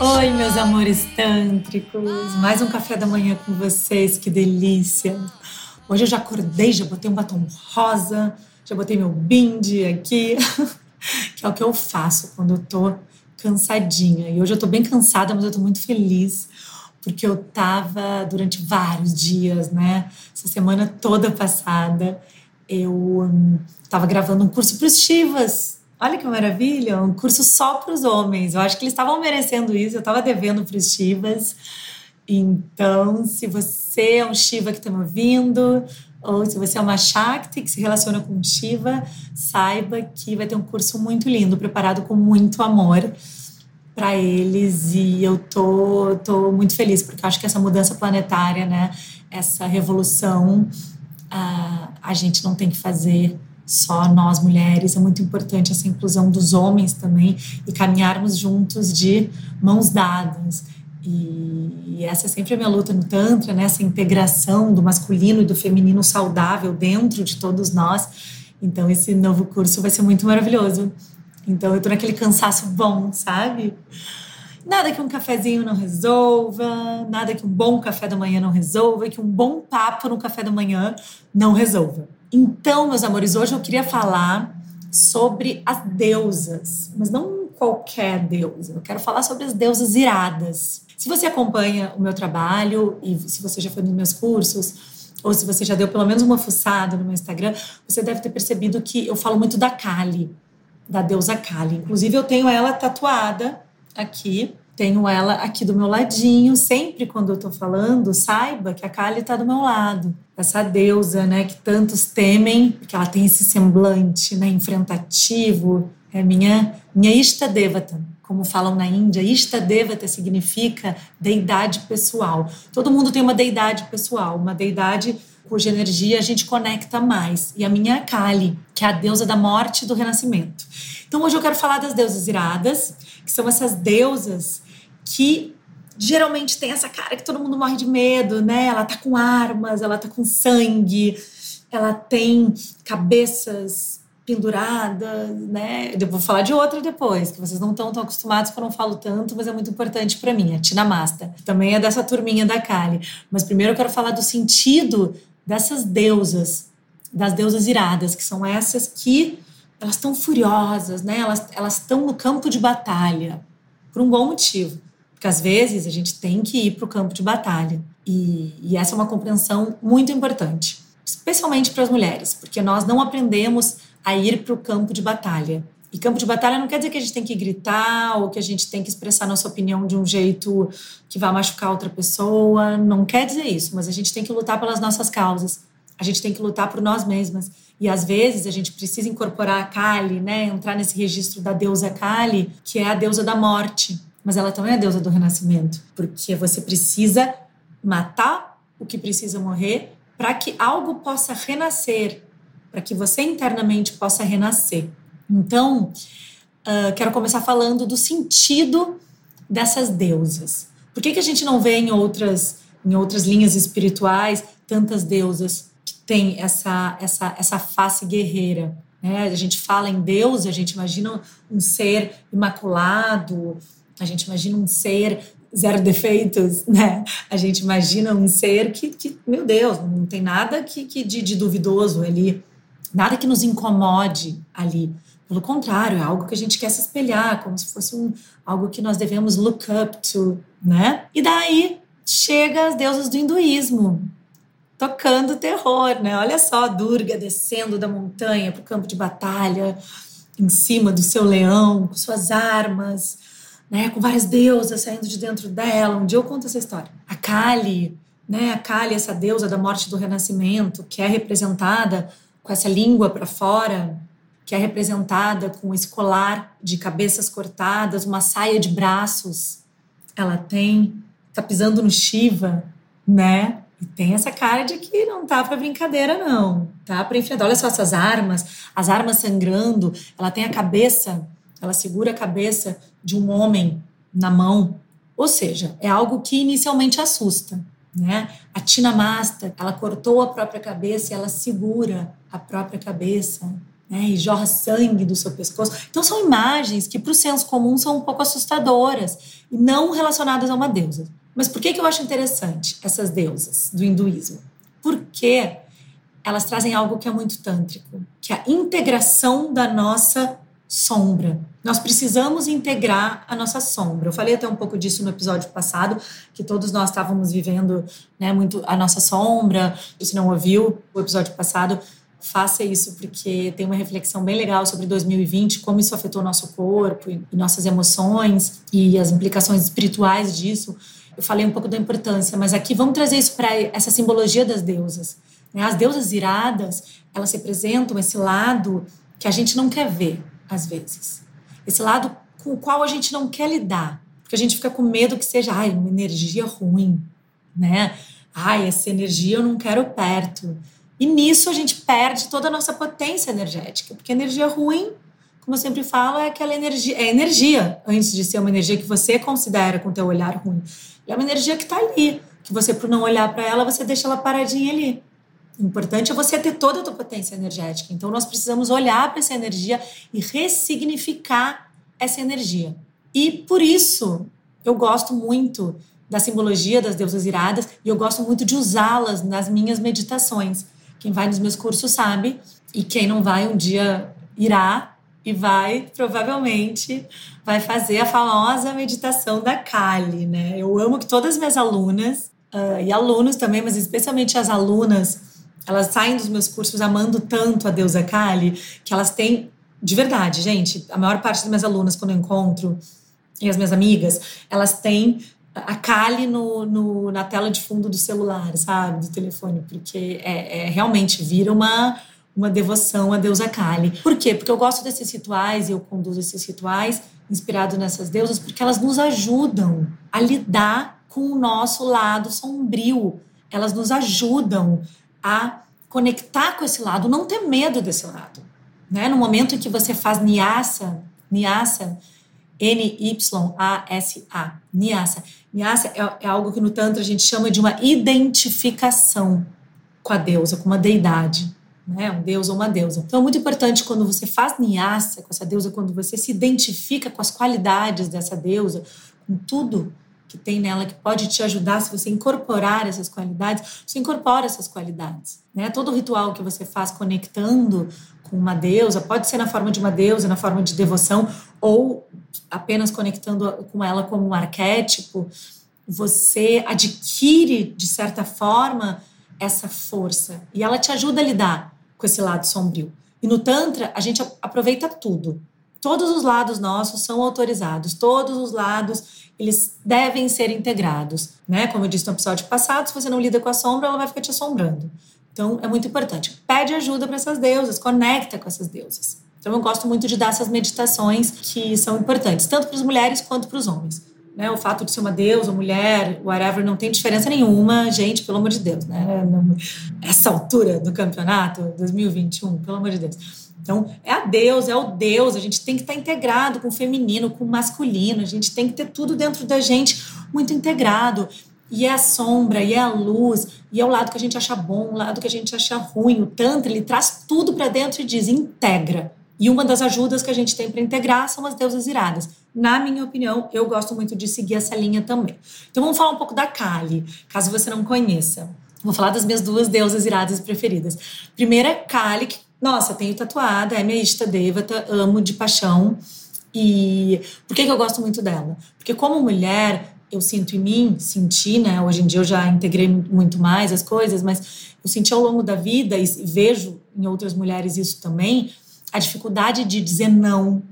Oi, meus amores tântricos! Mais um café da manhã com vocês, que delícia! Hoje eu já acordei, já botei um batom rosa, já botei meu bindi aqui, que é o que eu faço quando eu tô cansadinha. E hoje eu tô bem cansada, mas eu tô muito feliz, porque eu tava durante vários dias, né? Essa semana toda passada, eu hum, tava gravando um curso para os Chivas. Olha que maravilha, um curso só para os homens. Eu acho que eles estavam merecendo isso, eu estava devendo para os Chivas. Então, se você é um Shiva que está me ouvindo, ou se você é uma Shakti que se relaciona com Shiva, saiba que vai ter um curso muito lindo, preparado com muito amor para eles e eu tô, tô muito feliz porque acho que essa mudança planetária, né, essa revolução, a, a gente não tem que fazer só nós mulheres, é muito importante essa inclusão dos homens também e caminharmos juntos de mãos dadas. E, e essa é sempre a minha luta no Tantra, né? essa integração do masculino e do feminino saudável dentro de todos nós. Então, esse novo curso vai ser muito maravilhoso. Então, eu tô naquele cansaço bom, sabe? Nada que um cafezinho não resolva, nada que um bom café da manhã não resolva, que um bom papo no café da manhã não resolva. Então, meus amores, hoje eu queria falar sobre as deusas, mas não qualquer deusa. Eu quero falar sobre as deusas iradas. Se você acompanha o meu trabalho e se você já foi nos meus cursos, ou se você já deu pelo menos uma fuçada no meu Instagram, você deve ter percebido que eu falo muito da Kali, da deusa Kali. Inclusive, eu tenho ela tatuada aqui, tenho ela aqui do meu ladinho. Sempre quando eu tô falando, saiba que a Kali tá do meu lado. Essa deusa, né, que tantos temem, porque ela tem esse semblante, né, enfrentativo. É minha, minha Ishta Devata como falam na Índia, Ishtadevata significa deidade pessoal. Todo mundo tem uma deidade pessoal, uma deidade cuja energia a gente conecta mais. E a minha é Kali, que é a deusa da morte e do renascimento. Então hoje eu quero falar das deusas iradas, que são essas deusas que geralmente tem essa cara que todo mundo morre de medo, né? Ela tá com armas, ela tá com sangue, ela tem cabeças pendurada, né? Eu vou falar de outra depois, que vocês não estão tão acostumados que eu não falo tanto, mas é muito importante para mim, a Tina Masta. Também é dessa turminha da Kali. Mas primeiro eu quero falar do sentido dessas deusas, das deusas iradas, que são essas que elas estão furiosas, né? Elas elas estão no campo de batalha por um bom motivo. Porque às vezes a gente tem que ir para o campo de batalha. E, e essa é uma compreensão muito importante, especialmente para as mulheres, porque nós não aprendemos a ir para o campo de batalha. E campo de batalha não quer dizer que a gente tem que gritar ou que a gente tem que expressar nossa opinião de um jeito que vai machucar outra pessoa. Não quer dizer isso, mas a gente tem que lutar pelas nossas causas. A gente tem que lutar por nós mesmas. E às vezes a gente precisa incorporar a Kali, né? Entrar nesse registro da deusa Kali, que é a deusa da morte. Mas ela também é a deusa do renascimento. Porque você precisa matar o que precisa morrer para que algo possa renascer para que você internamente possa renascer. Então, uh, quero começar falando do sentido dessas deusas. Por que, que a gente não vê em outras, em outras linhas espirituais tantas deusas que têm essa, essa, essa face guerreira? Né? A gente fala em Deus, a gente imagina um ser imaculado, a gente imagina um ser zero defeitos, né? A gente imagina um ser que, que meu Deus, não tem nada que, que de, de duvidoso ali nada que nos incomode ali. Pelo contrário, é algo que a gente quer se espelhar, como se fosse um, algo que nós devemos look up to, né? E daí chega as deusas do hinduísmo, tocando terror, né? Olha só, Durga descendo da montanha para o campo de batalha, em cima do seu leão, com suas armas, né? Com várias deusas saindo de dentro dela. Um dia eu conto essa história. A Kali, né? A Kali, essa deusa da morte e do renascimento, que é representada com essa língua para fora, que é representada com um escolar de cabeças cortadas, uma saia de braços. Ela tem, tá pisando no Shiva, né? E tem essa cara de que não tá para brincadeira, não. Tá para enfrentar. Olha só essas armas, as armas sangrando. Ela tem a cabeça, ela segura a cabeça de um homem na mão, Ou seja, é algo que inicialmente assusta. Né? A Tina Masta, ela cortou a própria cabeça e ela segura a própria cabeça né? e jorra sangue do seu pescoço. Então são imagens que para o senso comum são um pouco assustadoras e não relacionadas a uma deusa. Mas por que, que eu acho interessante essas deusas do hinduísmo? Porque elas trazem algo que é muito tântrico, que é a integração da nossa sombra. Nós precisamos integrar a nossa sombra. Eu falei até um pouco disso no episódio passado, que todos nós estávamos vivendo né, muito a nossa sombra. Se não ouviu o episódio passado, faça isso, porque tem uma reflexão bem legal sobre 2020, como isso afetou nosso corpo e nossas emoções e as implicações espirituais disso. Eu falei um pouco da importância, mas aqui vamos trazer isso para essa simbologia das deusas. Né? As deusas iradas, elas representam esse lado que a gente não quer ver às vezes. Esse lado com o qual a gente não quer lidar, porque a gente fica com medo que seja ai, uma energia ruim, né? Ai, essa energia eu não quero perto. E nisso a gente perde toda a nossa potência energética, porque energia ruim, como eu sempre falo, é aquela energia, é energia antes de ser uma energia que você considera com teu olhar ruim. É uma energia que está ali, que você por não olhar para ela, você deixa ela paradinha ali. O importante é você ter toda a tua potência energética. Então nós precisamos olhar para essa energia e ressignificar essa energia. E por isso eu gosto muito da simbologia das deusas iradas e eu gosto muito de usá-las nas minhas meditações. Quem vai nos meus cursos sabe, e quem não vai um dia irá e vai provavelmente vai fazer a famosa meditação da Kali, né? Eu amo que todas as minhas alunas uh, e alunos também, mas especialmente as alunas elas saem dos meus cursos amando tanto a deusa Kali que elas têm, de verdade, gente, a maior parte das minhas alunas, quando eu encontro, e as minhas amigas, elas têm a no, no, na tela de fundo do celular, sabe? Do telefone, porque é, é, realmente vira uma, uma devoção à deusa Kali. Por quê? Porque eu gosto desses rituais e eu conduzo esses rituais inspirado nessas deusas porque elas nos ajudam a lidar com o nosso lado sombrio. Elas nos ajudam a conectar com esse lado, não ter medo desse lado. Né? No momento em que você faz niasa, niasa, N-Y-A-S-A, niasa. Niasa é, é algo que no Tantra a gente chama de uma identificação com a deusa, com uma deidade. Né? Um deus ou uma deusa. Então é muito importante quando você faz niasa com essa deusa, quando você se identifica com as qualidades dessa deusa, com tudo que tem nela que pode te ajudar se você incorporar essas qualidades, você incorpora essas qualidades. Né? Todo ritual que você faz conectando com uma deusa, pode ser na forma de uma deusa, na forma de devoção, ou apenas conectando com ela como um arquétipo, você adquire, de certa forma, essa força. E ela te ajuda a lidar com esse lado sombrio. E no Tantra, a gente aproveita tudo. Todos os lados nossos são autorizados, todos os lados eles devem ser integrados, né? Como eu disse no episódio passado, se você não lida com a sombra, ela vai ficar te assombrando. Então é muito importante. Pede ajuda para essas deusas, conecta com essas deusas. Então eu gosto muito de dar essas meditações que são importantes, tanto para as mulheres quanto para os homens. Né, o fato de ser uma deusa, mulher, whatever, não tem diferença nenhuma, gente, pelo amor de Deus, né? Essa altura do campeonato, 2021, pelo amor de Deus então, é a Deus, é o Deus, a gente tem que estar integrado com o feminino, com o masculino, a gente tem que ter tudo dentro da gente muito integrado. E é a sombra, e é a luz, e é o lado que a gente acha bom, o lado que a gente acha ruim. O Tantra, ele traz tudo para dentro e diz: integra. E uma das ajudas que a gente tem para integrar são as deusas iradas. Na minha opinião, eu gosto muito de seguir essa linha também. Então vamos falar um pouco da Kali, caso você não conheça. Vou falar das minhas duas deusas iradas preferidas. Primeira Kali, que nossa, tenho tatuada, é minha Ishta Devata, amo de paixão. E por que, que eu gosto muito dela? Porque como mulher, eu sinto em mim, senti, né? Hoje em dia eu já integrei muito mais as coisas, mas eu senti ao longo da vida e vejo em outras mulheres isso também, a dificuldade de dizer não,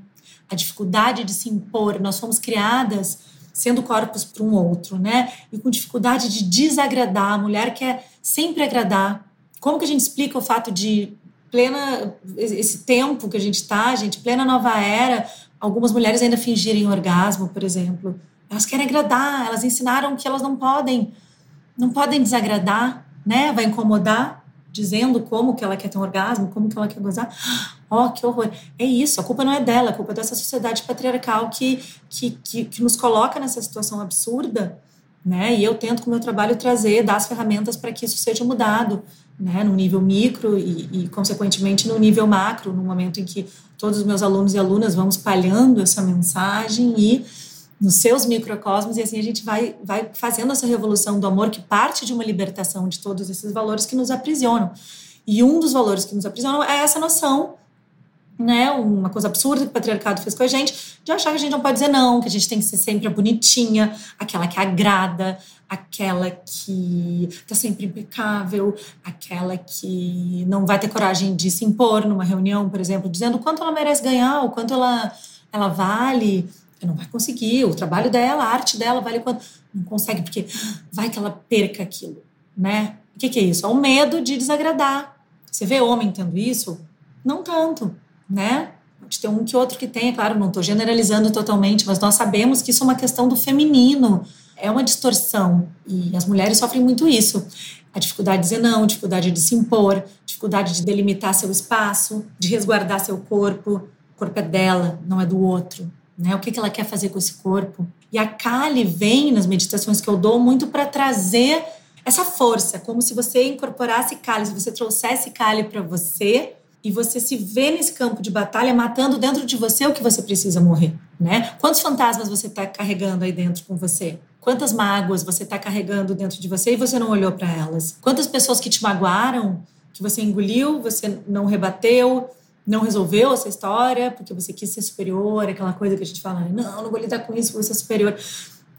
a dificuldade de se impor. Nós fomos criadas sendo corpos para um outro, né? E com dificuldade de desagradar. A mulher quer sempre agradar. Como que a gente explica o fato de plena esse tempo que a gente está, gente, plena nova era, algumas mulheres ainda fingirem orgasmo, por exemplo. Elas querem agradar, elas ensinaram que elas não podem, não podem desagradar, né? Vai incomodar. Dizendo como que ela quer ter um orgasmo, como que ela quer gozar. Oh, que horror. É isso, a culpa não é dela, a culpa é dessa sociedade patriarcal que, que, que, que nos coloca nessa situação absurda, né? E eu tento com o meu trabalho trazer, dar as ferramentas para que isso seja mudado, né? No nível micro e, e, consequentemente, no nível macro, no momento em que todos os meus alunos e alunas vão espalhando essa mensagem e nos seus microcosmos e assim a gente vai, vai fazendo essa revolução do amor que parte de uma libertação de todos esses valores que nos aprisionam. E um dos valores que nos aprisionam é essa noção, né, uma coisa absurda que o patriarcado fez com a gente, de achar que a gente não pode dizer não, que a gente tem que ser sempre a bonitinha, aquela que agrada, aquela que tá sempre impecável, aquela que não vai ter coragem de se impor numa reunião, por exemplo, dizendo quanto ela merece ganhar, o quanto ela, ela vale, não vai conseguir. O trabalho dela, a arte dela vale quanto? Não consegue, porque vai que ela perca aquilo, né? O que, que é isso? É o medo de desagradar. Você vê homem tendo isso? Não tanto, né? Pode ter um que outro que tem, claro, não estou generalizando totalmente, mas nós sabemos que isso é uma questão do feminino, é uma distorção e as mulheres sofrem muito isso. A dificuldade de dizer não, dificuldade de se impor, dificuldade de delimitar seu espaço, de resguardar seu corpo. O corpo é dela, não é do outro né? O que, que ela quer fazer com esse corpo? E a Kali vem nas meditações que eu dou muito para trazer essa força, como se você incorporasse Kali, se você trouxesse Kali para você e você se vê nesse campo de batalha matando dentro de você o que você precisa morrer, né? Quantos fantasmas você está carregando aí dentro com você? Quantas mágoas você está carregando dentro de você e você não olhou para elas? Quantas pessoas que te magoaram, que você engoliu, você não rebateu, não resolveu essa história porque você quis ser superior, aquela coisa que a gente fala, não, não vou lidar com isso, vou ser superior.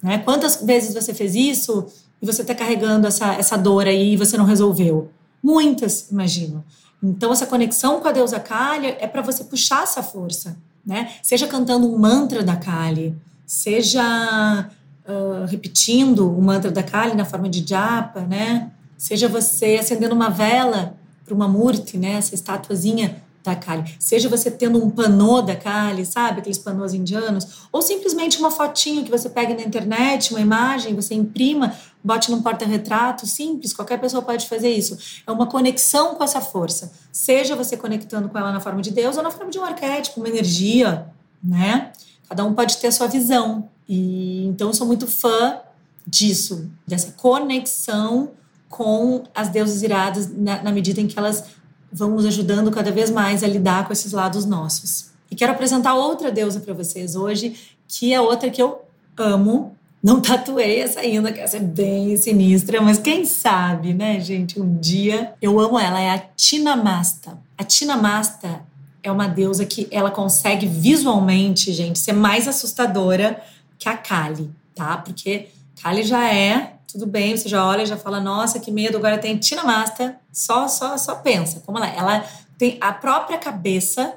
Né? Quantas vezes você fez isso e você está carregando essa, essa dor aí e você não resolveu? Muitas, imagino. Então, essa conexão com a deusa Kali é para você puxar essa força, né? Seja cantando um mantra da Kali, seja uh, repetindo o mantra da Kali na forma de japa, né? Seja você acendendo uma vela para uma murti, né? Essa estatuazinha da Kali. Seja você tendo um panô da Kali, sabe? Aqueles panôs indianos. Ou simplesmente uma fotinho que você pega na internet, uma imagem, você imprima, bote num porta-retrato, simples, qualquer pessoa pode fazer isso. É uma conexão com essa força. Seja você conectando com ela na forma de Deus ou na forma de um arquétipo, uma energia, né? Cada um pode ter a sua visão. E então eu sou muito fã disso, dessa conexão com as deusas iradas na, na medida em que elas vão nos ajudando cada vez mais a lidar com esses lados nossos. E quero apresentar outra deusa para vocês hoje, que é outra que eu amo. Não tatuei essa ainda, que essa é bem sinistra, mas quem sabe, né, gente? Um dia eu amo ela, é a Tinamasta. A Tinamasta é uma deusa que ela consegue visualmente, gente, ser mais assustadora que a Kali, tá? Porque Kali já é tudo bem, você já olha, já fala, nossa, que medo, agora tem Tina Master, só, só, só pensa, como ela é. Ela tem a própria cabeça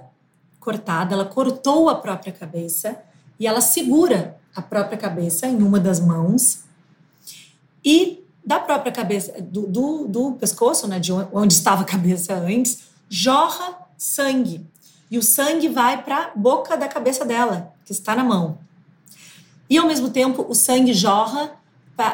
cortada, ela cortou a própria cabeça e ela segura a própria cabeça em uma das mãos e da própria cabeça, do, do, do pescoço, né, de onde estava a cabeça antes, jorra sangue. E o sangue vai para a boca da cabeça dela, que está na mão. E ao mesmo tempo, o sangue jorra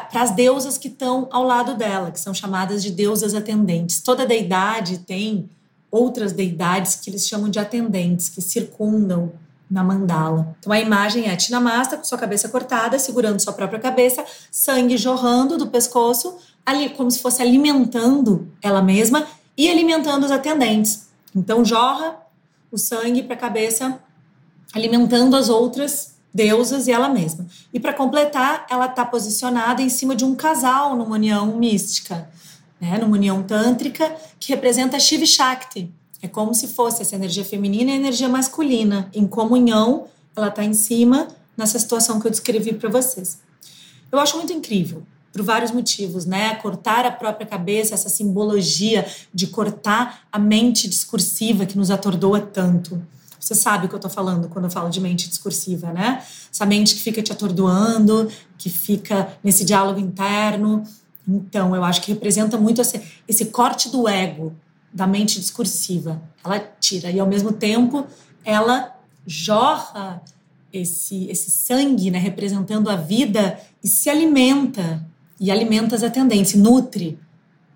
para as deusas que estão ao lado dela, que são chamadas de deusas atendentes. Toda deidade tem outras deidades que eles chamam de atendentes, que circundam na mandala. Então a imagem é a Tinamasta com sua cabeça cortada, segurando sua própria cabeça, sangue jorrando do pescoço, ali como se fosse alimentando ela mesma e alimentando os atendentes. Então jorra o sangue para a cabeça, alimentando as outras deusas e ela mesma. E para completar, ela está posicionada em cima de um casal numa união mística, né, numa união tântrica que representa Shiva Shakti. É como se fosse essa energia feminina e energia masculina em comunhão. Ela está em cima nessa situação que eu descrevi para vocês. Eu acho muito incrível por vários motivos, né? Cortar a própria cabeça, essa simbologia de cortar a mente discursiva que nos atordoa tanto. Você sabe o que eu estou falando quando eu falo de mente discursiva, né? Essa mente que fica te atordoando, que fica nesse diálogo interno. Então, eu acho que representa muito esse, esse corte do ego, da mente discursiva. Ela tira e, ao mesmo tempo, ela jorra esse, esse sangue, né, representando a vida, e se alimenta. E alimenta as atendentes, nutre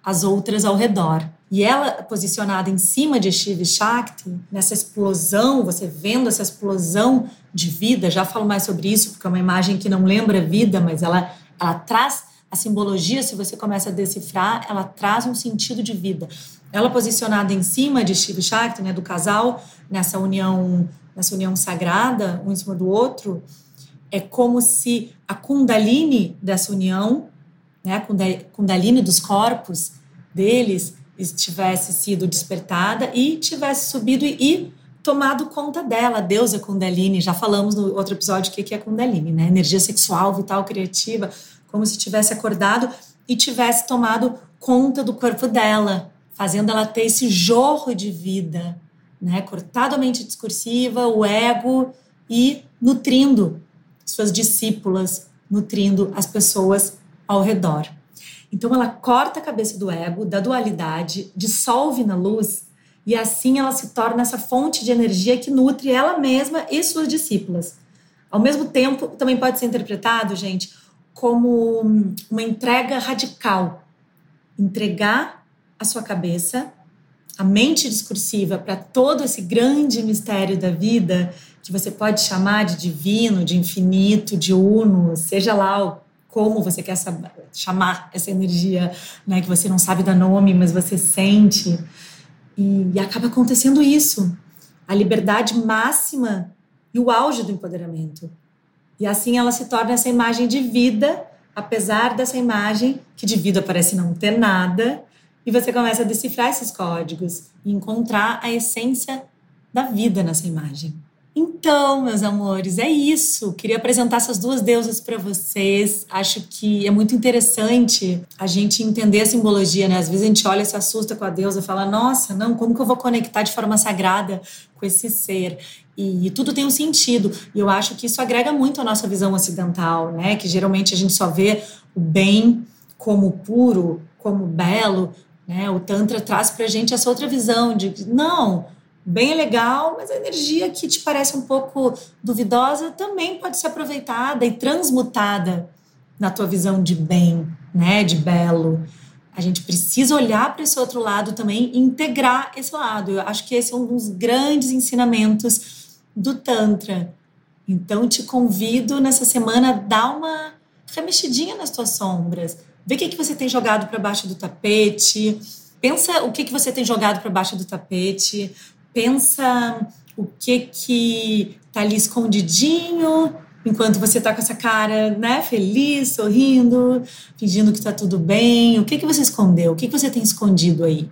as outras ao redor. E ela posicionada em cima de Shiva Shakti, nessa explosão, você vendo essa explosão de vida, já falo mais sobre isso, porque é uma imagem que não lembra vida, mas ela, ela traz a simbologia, se você começa a decifrar, ela traz um sentido de vida. Ela posicionada em cima de Shiva Shakti, né, do casal, nessa união, nessa união sagrada, um em cima do outro, é como se a Kundalini dessa união, né, a Kundalini dos corpos deles, tivesse sido despertada e tivesse subido e, tomado conta dela, a deusa Kundalini. Já falamos no outro episódio o que é Kundalini, né? Energia sexual, vital, criativa, como se tivesse acordado e tivesse tomado conta do corpo dela, fazendo ela ter esse jorro de vida, né? Cortado a mente discursiva, o ego e nutrindo suas discípulas, nutrindo as pessoas ao redor. Então ela corta a cabeça do ego, da dualidade, dissolve na luz e assim ela se torna essa fonte de energia que nutre ela mesma e suas discípulas. Ao mesmo tempo, também pode ser interpretado, gente, como uma entrega radical. Entregar a sua cabeça, a mente discursiva para todo esse grande mistério da vida, que você pode chamar de divino, de infinito, de uno, seja lá como você quer chamar essa energia, né, que você não sabe dar nome, mas você sente. E, e acaba acontecendo isso. A liberdade máxima e o auge do empoderamento. E assim ela se torna essa imagem de vida, apesar dessa imagem que de vida parece não ter nada, e você começa a decifrar esses códigos e encontrar a essência da vida nessa imagem. Então, meus amores, é isso. Queria apresentar essas duas deusas para vocês. Acho que é muito interessante a gente entender a simbologia, né? Às vezes a gente olha e se assusta com a deusa fala: "Nossa, não, como que eu vou conectar de forma sagrada com esse ser?" E, e tudo tem um sentido. E eu acho que isso agrega muito à nossa visão ocidental, né? Que geralmente a gente só vê o bem como puro, como belo, né? O tantra traz pra gente essa outra visão de não, bem legal, mas a energia que te parece um pouco duvidosa também pode ser aproveitada e transmutada na tua visão de bem, né, de belo. A gente precisa olhar para esse outro lado também e integrar esse lado. Eu acho que esse é um dos grandes ensinamentos do Tantra. Então, te convido nessa semana a dar uma remexidinha nas tuas sombras. Vê o que, que você tem jogado para baixo do tapete. Pensa o que, que você tem jogado para baixo do tapete pensa o que que tá ali escondidinho enquanto você tá com essa cara, né, feliz, sorrindo, fingindo que tá tudo bem. O que que você escondeu? O que que você tem escondido aí?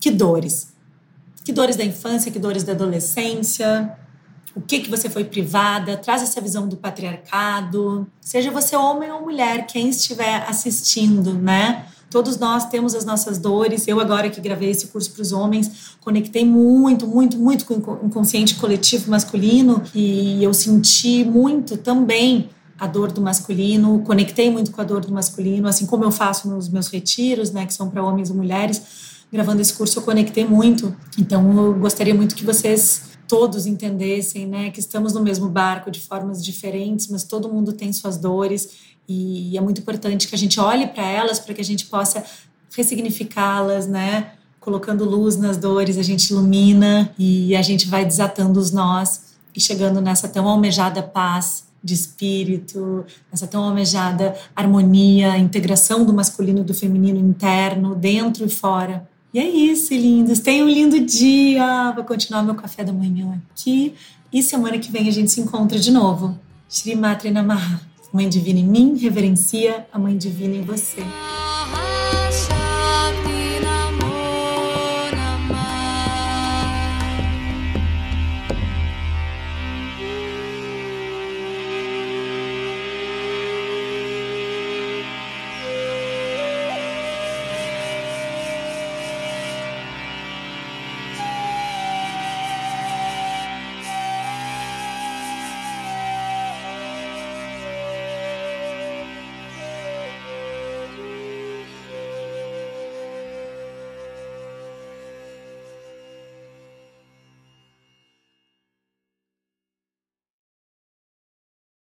Que dores? Que dores da infância, que dores da adolescência? O que que você foi privada? Traz essa visão do patriarcado. Seja você homem ou mulher, quem estiver assistindo, né? Todos nós temos as nossas dores. Eu, agora que gravei esse curso para os homens, conectei muito, muito, muito com o inconsciente coletivo masculino e eu senti muito também a dor do masculino, conectei muito com a dor do masculino, assim como eu faço nos meus retiros, né, que são para homens e mulheres. Gravando esse curso, eu conectei muito. Então, eu gostaria muito que vocês todos entendessem, né, que estamos no mesmo barco de formas diferentes, mas todo mundo tem suas dores e é muito importante que a gente olhe para elas para que a gente possa ressignificá-las, né? Colocando luz nas dores, a gente ilumina e a gente vai desatando os nós e chegando nessa tão almejada paz de espírito, nessa tão almejada harmonia, integração do masculino e do feminino interno, dentro e fora. E é isso, lindos. Tenham um lindo dia. Vou continuar meu café da manhã aqui. E semana que vem a gente se encontra de novo. Shri Matre Namaha. Mãe Divina em mim reverencia a Mãe Divina em você.